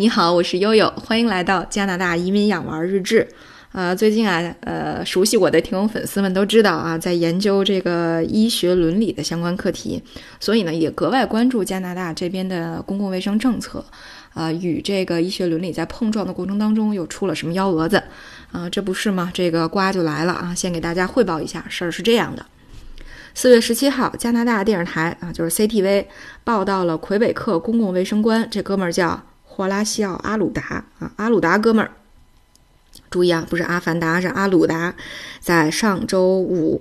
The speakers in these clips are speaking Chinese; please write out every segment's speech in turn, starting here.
你好，我是悠悠，欢迎来到加拿大移民养娃日志。呃，最近啊，呃，熟悉我的听友粉丝们都知道啊，在研究这个医学伦理的相关课题，所以呢，也格外关注加拿大这边的公共卫生政策。啊，与这个医学伦理在碰撞的过程当中，又出了什么幺蛾子？啊，这不是吗？这个瓜就来了啊！先给大家汇报一下，事儿是这样的：四月十七号，加拿大电视台啊，就是 CTV 报道了魁北克公共卫生官，这哥们儿叫。霍拉西奥·阿鲁达啊，阿鲁达哥们儿，注意啊，不是阿凡达，是阿鲁达。在上周五，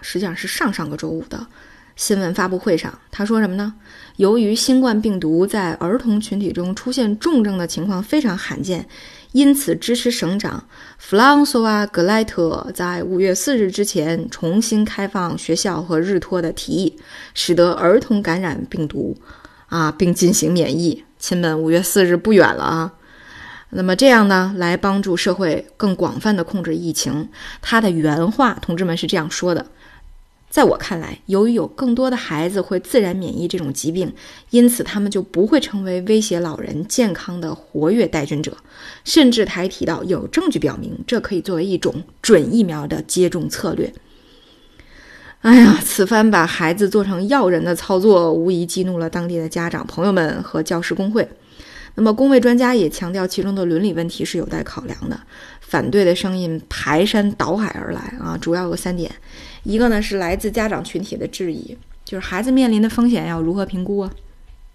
实际上是上上个周五的新闻发布会上，他说什么呢？由于新冠病毒在儿童群体中出现重症的情况非常罕见，因此支持省长弗朗索瓦·格莱特在五月四日之前重新开放学校和日托的提议，使得儿童感染病毒啊，并进行免疫。亲们，五月四日不远了啊！那么这样呢，来帮助社会更广泛的控制疫情。他的原话，同志们是这样说的：在我看来，由于有更多的孩子会自然免疫这种疾病，因此他们就不会成为威胁老人健康的活跃带菌者。甚至他还提到，有证据表明这可以作为一种准疫苗的接种策略。哎呀，此番把孩子做成药人的操作，无疑激怒了当地的家长朋友们和教师工会。那么，工位专家也强调，其中的伦理问题是有待考量的。反对的声音排山倒海而来啊，主要有三点：一个呢是来自家长群体的质疑，就是孩子面临的风险要如何评估啊，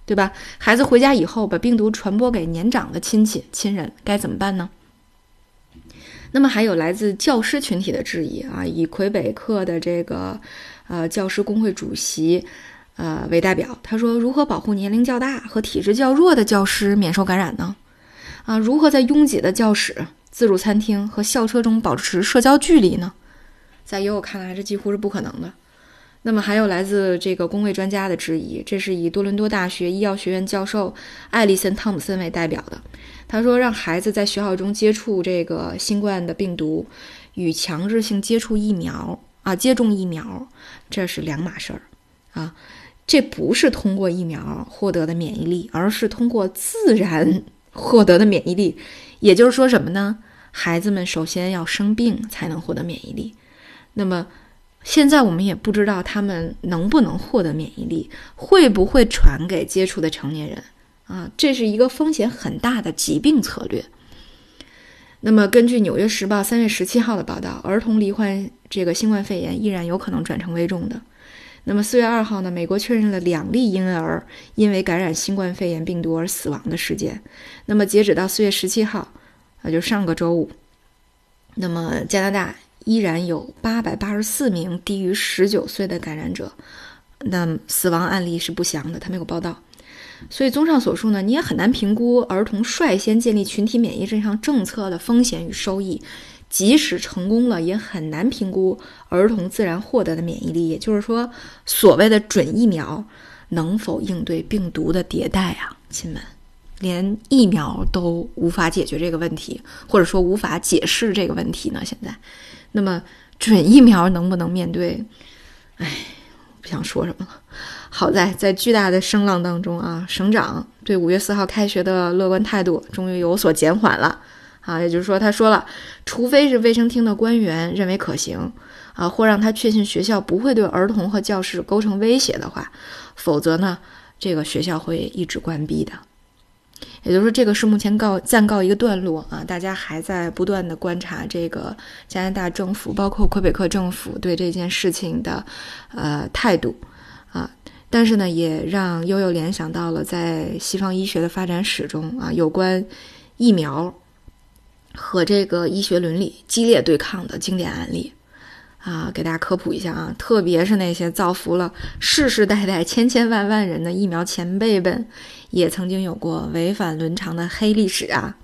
对吧？孩子回家以后把病毒传播给年长的亲戚亲人，该怎么办呢？那么还有来自教师群体的质疑啊，以魁北克的这个呃教师工会主席呃为代表，他说：如何保护年龄较大和体质较弱的教师免受感染呢？啊，如何在拥挤的教室、自助餐厅和校车中保持社交距离呢？在也有看来，这几乎是不可能的。那么还有来自这个工位专家的质疑，这是以多伦多大学医药学院教授艾利森·汤姆森为代表的。他说：“让孩子在学校中接触这个新冠的病毒，与强制性接触疫苗啊，接种疫苗，这是两码事儿啊。这不是通过疫苗获得的免疫力，而是通过自然获得的免疫力。也就是说什么呢？孩子们首先要生病才能获得免疫力。那么现在我们也不知道他们能不能获得免疫力，会不会传给接触的成年人。”啊，这是一个风险很大的疾病策略。那么，根据《纽约时报》三月十七号的报道，儿童罹患这个新冠肺炎依然有可能转成危重的。那么，四月二号呢？美国确认了两例婴儿因为感染新冠肺炎病毒而死亡的事件。那么，截止到四月十七号，啊，就上个周五，那么加拿大依然有八百八十四名低于十九岁的感染者，那死亡案例是不详的，他没有报道。所以，综上所述呢，你也很难评估儿童率先建立群体免疫这项政策的风险与收益。即使成功了，也很难评估儿童自然获得的免疫力。也就是说，所谓的准疫苗能否应对病毒的迭代啊，亲们，连疫苗都无法解决这个问题，或者说无法解释这个问题呢？现在，那么准疫苗能不能面对？哎，不想说什么了。好在在巨大的声浪当中啊，省长对五月四号开学的乐观态度终于有所减缓了啊，也就是说，他说了，除非是卫生厅的官员认为可行啊，或让他确信学校不会对儿童和教室构成威胁的话，否则呢，这个学校会一直关闭的。也就是说，这个是目前告暂告一个段落啊，大家还在不断的观察这个加拿大政府，包括魁北克政府对这件事情的呃态度啊。但是呢，也让悠悠联想到了在西方医学的发展史中啊，有关疫苗和这个医学伦理激烈对抗的经典案例啊，给大家科普一下啊，特别是那些造福了世世代代千千万万人的疫苗前辈们，也曾经有过违反伦常的黑历史啊。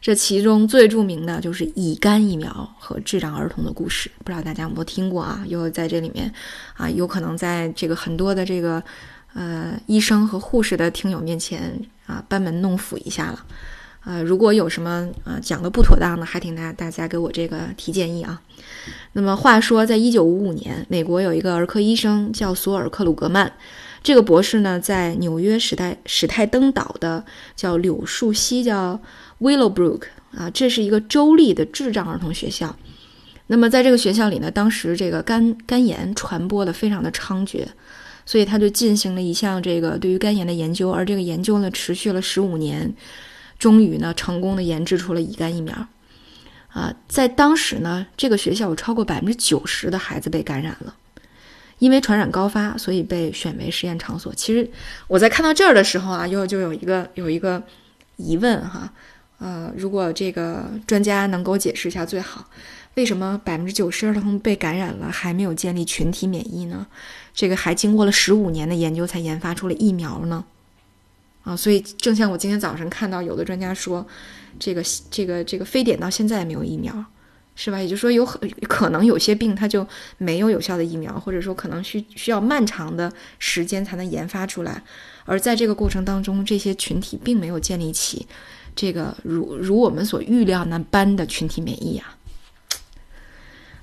这其中最著名的就是乙肝疫苗和智障儿童的故事，不知道大家有没有听过啊？又在这里面啊，有可能在这个很多的这个呃医生和护士的听友面前啊，班门弄斧一下了。呃，如果有什么啊讲的不妥当的，还请大大家给我这个提建议啊。那么话说，在一九五五年，美国有一个儿科医生叫索尔克鲁格曼，这个博士呢，在纽约史泰史泰登岛的叫柳树溪，叫 Willowbrook 啊，这是一个州立的智障儿童学校。那么在这个学校里呢，当时这个肝肝炎传播的非常的猖獗，所以他就进行了一项这个对于肝炎的研究，而这个研究呢，持续了十五年，终于呢，成功的研制出了乙肝疫苗。啊，在当时呢，这个学校有超过百分之九十的孩子被感染了。因为传染高发，所以被选为实验场所。其实我在看到这儿的时候啊，又就有一个有一个疑问哈，呃，如果这个专家能给我解释一下最好，为什么百分之九十儿童被感染了还没有建立群体免疫呢？这个还经过了十五年的研究才研发出了疫苗呢？啊，所以正像我今天早上看到有的专家说，这个这个这个非典到现在也没有疫苗。是吧？也就是说，有很可能有些病它就没有有效的疫苗，或者说可能需需要漫长的时间才能研发出来。而在这个过程当中，这些群体并没有建立起这个如如我们所预料那般的群体免疫啊！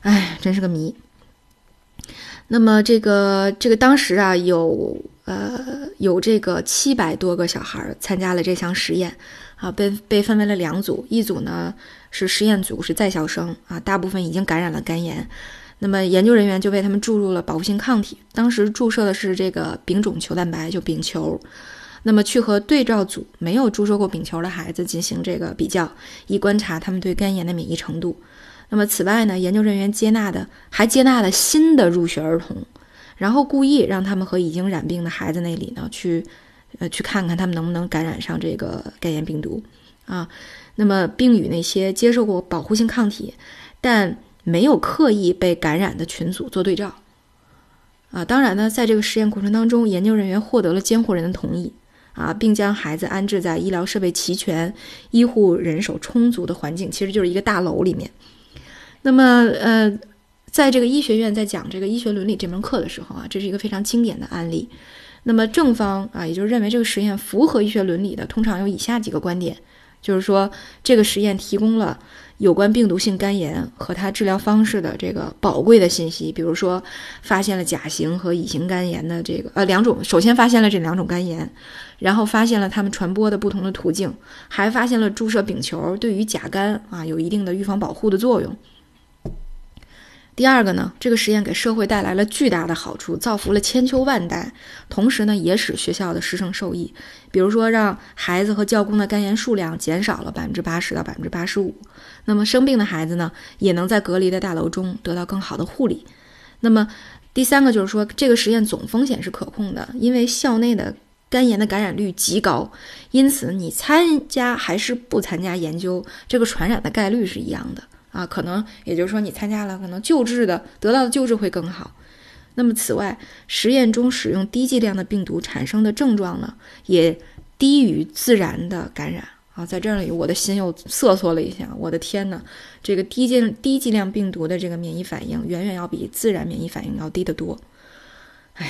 哎，真是个谜。那么这个这个当时啊，有呃有这个七百多个小孩参加了这项实验啊，被被分为了两组，一组呢。是实验组是在校生啊，大部分已经感染了肝炎，那么研究人员就为他们注入了保护性抗体，当时注射的是这个丙种球蛋白，就丙球，那么去和对照组没有注射过丙球的孩子进行这个比较，以观察他们对肝炎的免疫程度。那么此外呢，研究人员接纳的还接纳了新的入学儿童，然后故意让他们和已经染病的孩子那里呢去，呃，去看看他们能不能感染上这个肝炎病毒啊。那么，并与那些接受过保护性抗体但没有刻意被感染的群组做对照，啊，当然呢，在这个实验过程当中，研究人员获得了监护人的同意，啊，并将孩子安置在医疗设备齐全、医护人手充足的环境，其实就是一个大楼里面。那么，呃，在这个医学院在讲这个医学伦理这门课的时候啊，这是一个非常经典的案例。那么正方啊，也就是认为这个实验符合医学伦理的，通常有以下几个观点。就是说，这个实验提供了有关病毒性肝炎和它治疗方式的这个宝贵的信息。比如说，发现了甲型和乙型肝炎的这个呃两种，首先发现了这两种肝炎，然后发现了它们传播的不同的途径，还发现了注射丙球对于甲肝啊有一定的预防保护的作用。第二个呢，这个实验给社会带来了巨大的好处，造福了千秋万代，同时呢，也使学校的师生受益。比如说，让孩子和教工的肝炎数量减少了百分之八十到百分之八十五。那么生病的孩子呢，也能在隔离的大楼中得到更好的护理。那么第三个就是说，这个实验总风险是可控的，因为校内的肝炎的感染率极高，因此你参加还是不参加研究，这个传染的概率是一样的。啊，可能也就是说，你参加了，可能救治的得到的救治会更好。那么，此外，实验中使用低剂量的病毒产生的症状呢，也低于自然的感染啊。在这里，我的心又瑟缩了一下。我的天哪，这个低剂低剂量病毒的这个免疫反应，远远要比自然免疫反应要低得多。唉。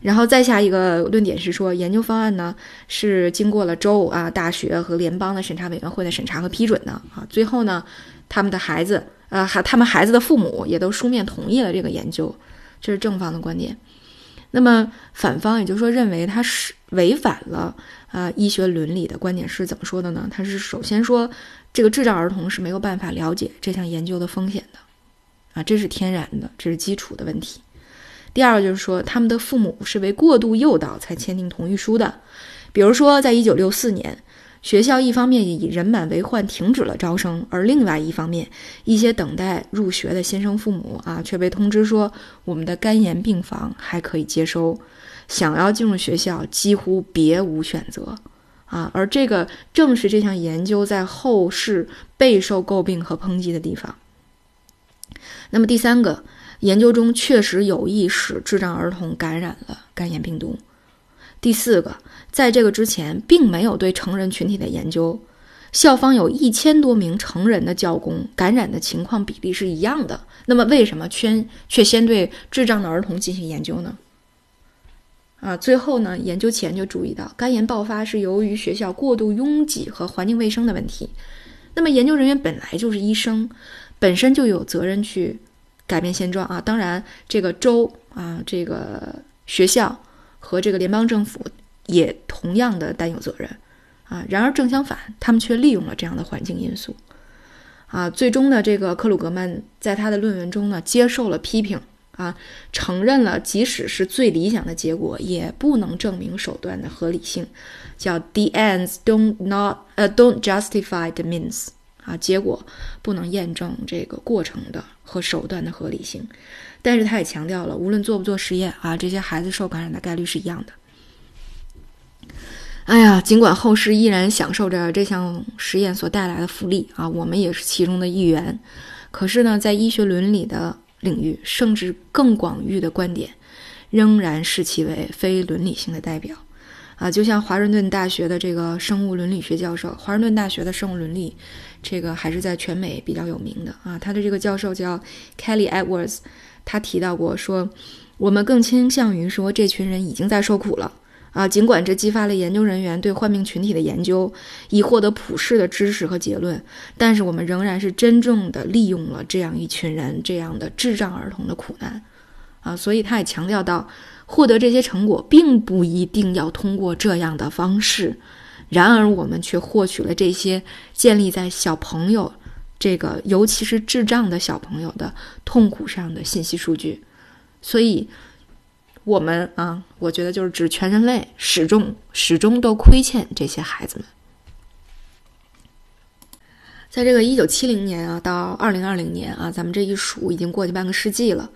然后再下一个论点是说，研究方案呢是经过了州啊、大学和联邦的审查委员会的审查和批准的啊。最后呢，他们的孩子啊，还他们孩子的父母也都书面同意了这个研究，这是正方的观点。那么反方也就是说认为他是违反了啊医学伦理的观点是怎么说的呢？他是首先说这个智障儿童是没有办法了解这项研究的风险的啊，这是天然的，这是基础的问题。第二个就是说，他们的父母是为过度诱导才签订同意书的。比如说，在一九六四年，学校一方面以人满为患停止了招生，而另外一方面，一些等待入学的新生父母啊，却被通知说，我们的肝炎病房还可以接收，想要进入学校几乎别无选择啊。而这个正是这项研究在后世备受诟病和抨击的地方。那么第三个。研究中确实有意使智障儿童感染了肝炎病毒。第四个，在这个之前并没有对成人群体的研究，校方有一千多名成人的教工感染的情况比例是一样的。那么为什么却却先对智障的儿童进行研究呢？啊，最后呢，研究前就注意到肝炎爆发是由于学校过度拥挤和环境卫生的问题。那么研究人员本来就是医生，本身就有责任去。改变现状啊！当然，这个州啊，这个学校和这个联邦政府也同样的担有责任啊。然而正相反，他们却利用了这样的环境因素啊。最终呢，这个克鲁格曼在他的论文中呢接受了批评啊，承认了即使是最理想的结果，也不能证明手段的合理性，叫 the ends don't not 呃 don't justify the means 啊，结果不能验证这个过程的和手段的合理性。但是他也强调了，无论做不做实验啊，这些孩子受感染的概率是一样的。哎呀，尽管后世依然享受着这项实验所带来的福利啊，我们也是其中的一员。可是呢，在医学伦理的领域，甚至更广域的观点，仍然视其为非伦理性的代表啊。就像华盛顿大学的这个生物伦理学教授，华盛顿大学的生物伦理这个还是在全美比较有名的啊。他的这个教授叫 Kelly Edwards。他提到过说，我们更倾向于说这群人已经在受苦了啊。尽管这激发了研究人员对患病群体的研究，以获得普世的知识和结论，但是我们仍然是真正的利用了这样一群人这样的智障儿童的苦难啊。所以他也强调到，获得这些成果并不一定要通过这样的方式，然而我们却获取了这些建立在小朋友。这个尤其是智障的小朋友的痛苦上的信息数据，所以，我们啊，我觉得就是指全人类始终始终都亏欠这些孩子们。在这个一九七零年啊到二零二零年啊，咱们这一数已经过去半个世纪了，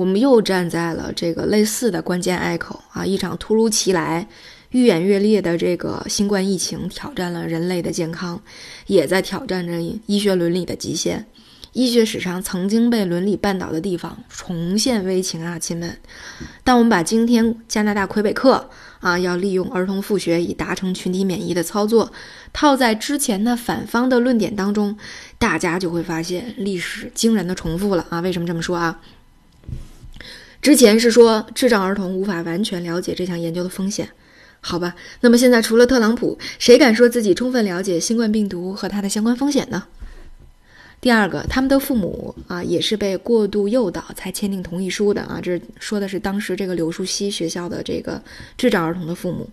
我们又站在了这个类似的关键隘口啊，一场突如其来。愈演愈烈的这个新冠疫情挑战了人类的健康，也在挑战着医学伦理的极限。医学史上曾经被伦理绊倒的地方重现危情啊，亲们！当我们把今天加拿大魁北克啊要利用儿童复学以达成群体免疫的操作套在之前的反方的论点当中，大家就会发现历史惊人的重复了啊！为什么这么说啊？之前是说智障儿童无法完全了解这项研究的风险。好吧，那么现在除了特朗普，谁敢说自己充分了解新冠病毒和它的相关风险呢？第二个，他们的父母啊，也是被过度诱导才签订同意书的啊。这说的是当时这个柳树溪学校的这个智障儿童的父母。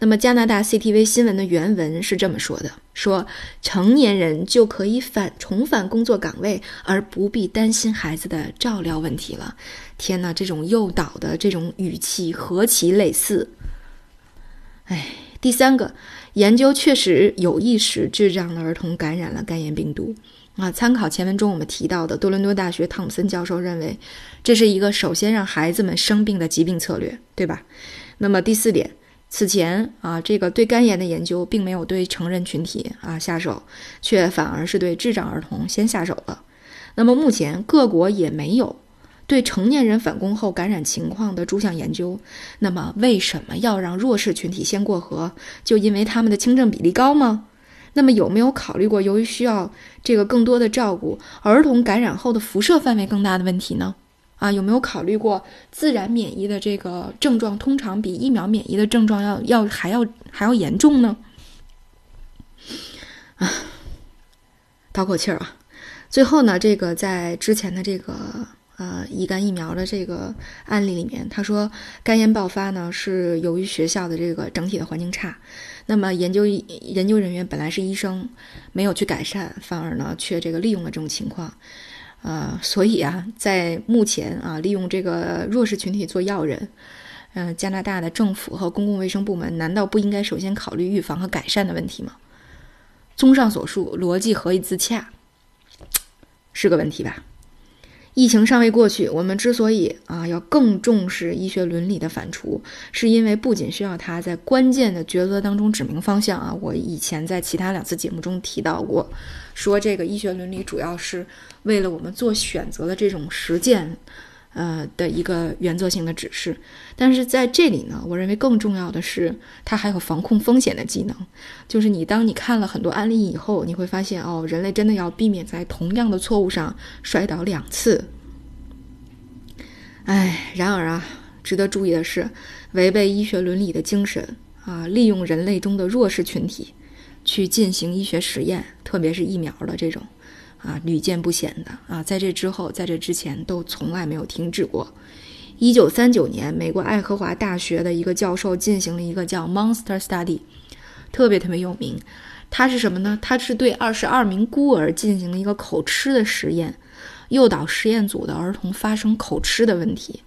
那么加拿大 CTV 新闻的原文是这么说的：说成年人就可以返重返工作岗位，而不必担心孩子的照料问题了。天哪，这种诱导的这种语气何其类似！哎，第三个研究确实有意识智障的儿童感染了肝炎病毒啊。参考前文中我们提到的多伦多大学汤姆森教授认为，这是一个首先让孩子们生病的疾病策略，对吧？那么第四点，此前啊，这个对肝炎的研究并没有对成人群体啊下手，却反而是对智障儿童先下手了。那么目前各国也没有。对成年人返工后感染情况的诸项研究，那么为什么要让弱势群体先过河？就因为他们的轻症比例高吗？那么有没有考虑过，由于需要这个更多的照顾，儿童感染后的辐射范围更大的问题呢？啊，有没有考虑过自然免疫的这个症状通常比疫苗免疫的症状要要还要还要严重呢？啊，倒口气儿啊！最后呢，这个在之前的这个。呃，乙肝疫苗的这个案例里面，他说肝炎爆发呢是由于学校的这个整体的环境差，那么研究研究人员本来是医生，没有去改善，反而呢却这个利用了这种情况，呃，所以啊，在目前啊，利用这个弱势群体做药人，嗯，加拿大的政府和公共卫生部门难道不应该首先考虑预防和改善的问题吗？综上所述，逻辑何以自洽？是个问题吧？疫情尚未过去，我们之所以啊要更重视医学伦理的反刍，是因为不仅需要它在关键的抉择当中指明方向啊。我以前在其他两次节目中提到过，说这个医学伦理主要是为了我们做选择的这种实践，呃的一个原则性的指示。但是在这里呢，我认为更重要的是，它还有防控风险的技能。就是你当你看了很多案例以后，你会发现哦，人类真的要避免在同样的错误上摔倒两次。哎，然而啊，值得注意的是，违背医学伦理的精神啊，利用人类中的弱势群体去进行医学实验，特别是疫苗的这种啊，屡见不鲜的啊，在这之后，在这之前都从来没有停止过。一九三九年，美国爱荷华大学的一个教授进行了一个叫 Monster Study，特别特别有名。他是什么呢？他是对二十二名孤儿进行了一个口吃的实验，诱导实验组的儿童发生口吃的问题。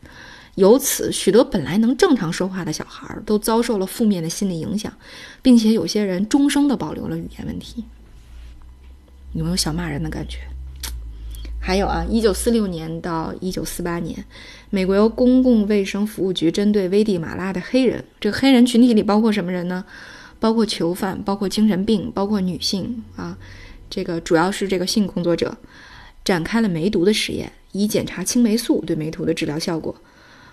由此，许多本来能正常说话的小孩都遭受了负面的心理影响，并且有些人终生的保留了语言问题。有没有想骂人的感觉？还有啊，一九四六年到一九四八年，美国由公共卫生服务局针对危地马拉的黑人，这个黑人群体里包括什么人呢？包括囚犯，包括精神病，包括女性啊，这个主要是这个性工作者，展开了梅毒的实验，以检查青霉素对梅毒的治疗效果。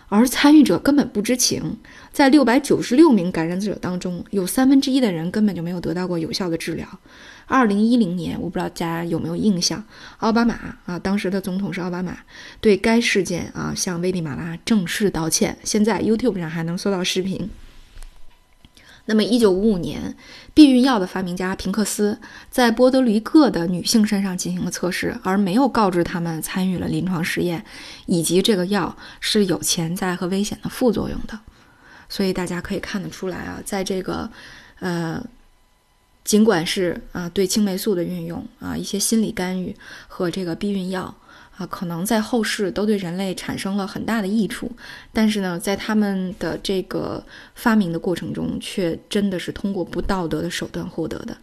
而参与者根本不知情，在六百九十六名感染者当中，有三分之一的人根本就没有得到过有效的治疗。二零一零年，我不知道大家有没有印象，奥巴马啊，当时的总统是奥巴马，对该事件啊向危地马拉正式道歉。现在 YouTube 上还能搜到视频。那么，一九五五年，避孕药的发明家平克斯在波德黎各的女性身上进行了测试，而没有告知他们参与了临床实验，以及这个药是有潜在和危险的副作用的。所以大家可以看得出来啊，在这个，呃，尽管是啊对青霉素的运用啊一些心理干预和这个避孕药。啊，可能在后世都对人类产生了很大的益处，但是呢，在他们的这个发明的过程中，却真的是通过不道德的手段获得的。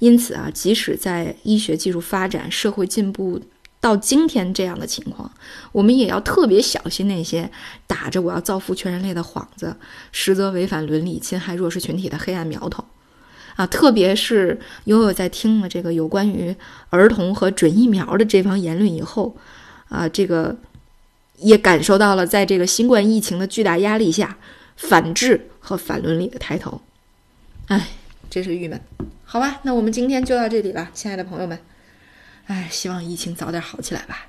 因此啊，即使在医学技术发展、社会进步到今天这样的情况，我们也要特别小心那些打着我要造福全人类的幌子，实则违反伦理、侵害弱势群体的黑暗苗头。啊，特别是悠悠在听了这个有关于儿童和准疫苗的这方言论以后。啊，这个也感受到了，在这个新冠疫情的巨大压力下，反制和反伦理的抬头。哎，真是郁闷。好吧，那我们今天就到这里吧，亲爱的朋友们。哎，希望疫情早点好起来吧。